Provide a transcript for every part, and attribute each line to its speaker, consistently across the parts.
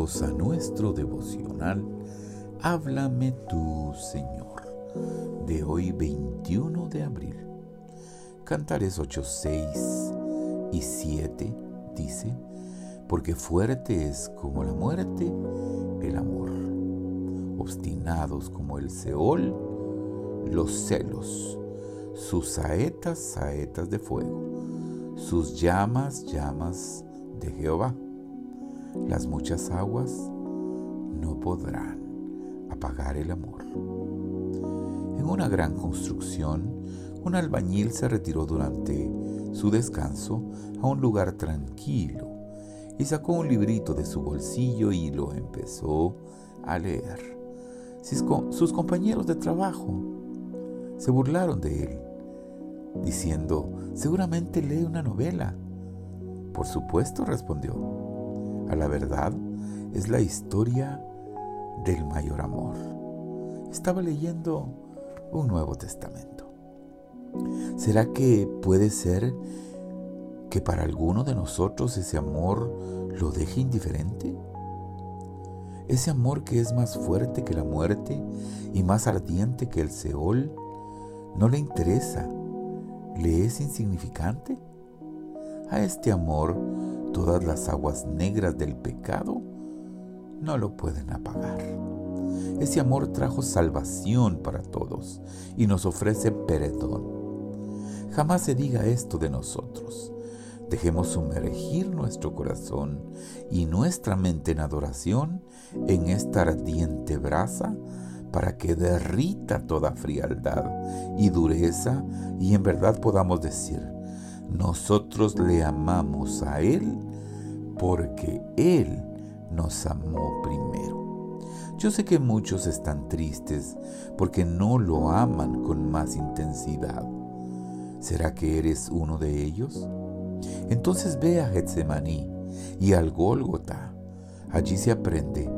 Speaker 1: A nuestro devocional Háblame tú, Señor, de hoy 21 de abril. Cantares 8, 6 y 7 dice, porque fuerte es como la muerte el amor, obstinados como el Seol los celos, sus saetas saetas de fuego, sus llamas llamas de Jehová las muchas aguas no podrán apagar el amor. En una gran construcción, un albañil se retiró durante su descanso a un lugar tranquilo y sacó un librito de su bolsillo y lo empezó a leer. Sus compañeros de trabajo se burlaron de él, diciendo, seguramente lee una novela. Por supuesto, respondió a la verdad es la historia del mayor amor. Estaba leyendo un Nuevo Testamento. ¿Será que puede ser que para alguno de nosotros ese amor lo deje indiferente? Ese amor que es más fuerte que la muerte y más ardiente que el Seol, ¿no le interesa? ¿Le es insignificante? A este amor todas las aguas negras del pecado no lo pueden apagar. Ese amor trajo salvación para todos y nos ofrece perdón. Jamás se diga esto de nosotros. Dejemos sumergir nuestro corazón y nuestra mente en adoración en esta ardiente brasa para que derrita toda frialdad y dureza y en verdad podamos decir, nosotros le amamos a Él porque Él nos amó primero. Yo sé que muchos están tristes porque no lo aman con más intensidad. ¿Será que eres uno de ellos? Entonces ve a Getsemaní y al Gólgota. Allí se aprende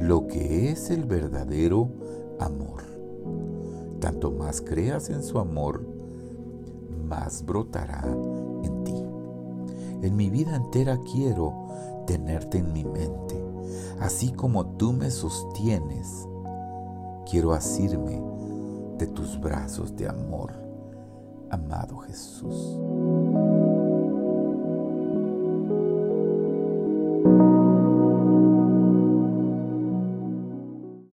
Speaker 1: lo que es el verdadero amor. Tanto más creas en su amor, más brotará en ti. En mi vida entera quiero tenerte en mi mente, así como tú me sostienes. Quiero asirme de tus brazos de amor, amado Jesús.